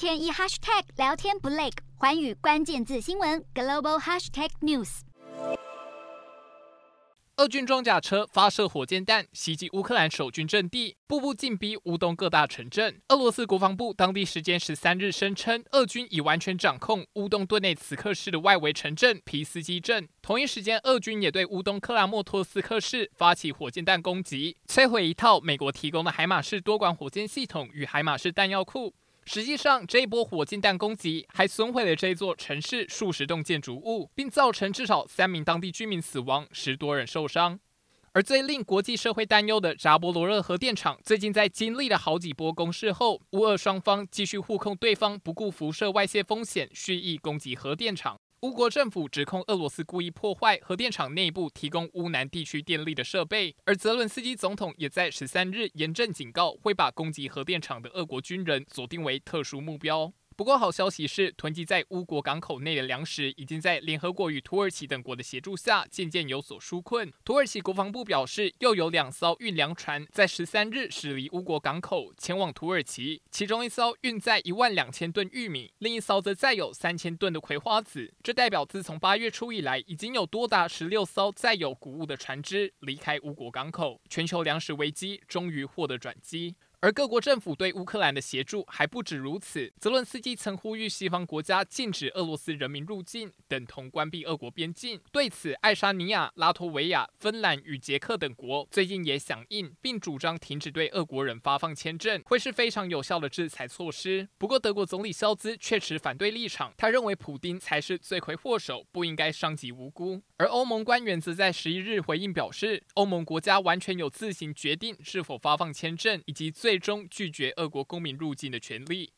天一 hashtag 聊天不累，环宇关键字新闻 global hashtag news。俄军装甲车发射火箭弹袭击乌克兰守军阵地，步步进逼乌东各大城镇。俄罗斯国防部当地时间十三日声称，俄军已完全掌控乌东顿内茨克市的外围城镇皮斯基镇。同一时间，俄军也对乌东克拉莫托斯克市发起火箭弹攻击，摧毁一套美国提供的海马式多管火箭系统与海马式弹药库。实际上，这一波火箭弹攻击还损毁了这座城市数十栋建筑物，并造成至少三名当地居民死亡，十多人受伤。而最令国际社会担忧的扎波罗热核电厂，最近在经历了好几波攻势后，乌俄双方继续互控对方不顾辐射外泄风险，蓄意攻击核电厂。乌国政府指控俄罗斯故意破坏核电厂内部提供乌南地区电力的设备，而泽伦斯基总统也在十三日严正警告，会把攻击核电厂的俄国军人锁定为特殊目标。不过，好消息是，囤积在乌国港口内的粮食已经在联合国与土耳其等国的协助下，渐渐有所纾困。土耳其国防部表示，又有两艘运粮船在十三日驶离乌国港口，前往土耳其，其中一艘运载一万两千吨玉米，另一艘则载有三千吨的葵花籽。这代表，自从八月初以来，已经有多达十六艘载有谷物的船只离开乌国港口，全球粮食危机终于获得转机。而各国政府对乌克兰的协助还不止如此。泽伦斯基曾呼吁西方国家禁止俄罗斯人民入境，等同关闭俄国边境。对此，爱沙尼亚、拉脱维亚、芬兰与捷克等国最近也响应，并主张停止对俄国人发放签证，会是非常有效的制裁措施。不过，德国总理肖兹却持反对立场，他认为普丁才是罪魁祸首，不应该伤及无辜。而欧盟官员则在十一日回应表示，欧盟国家完全有自行决定是否发放签证，以及最最终拒绝俄国公民入境的权利。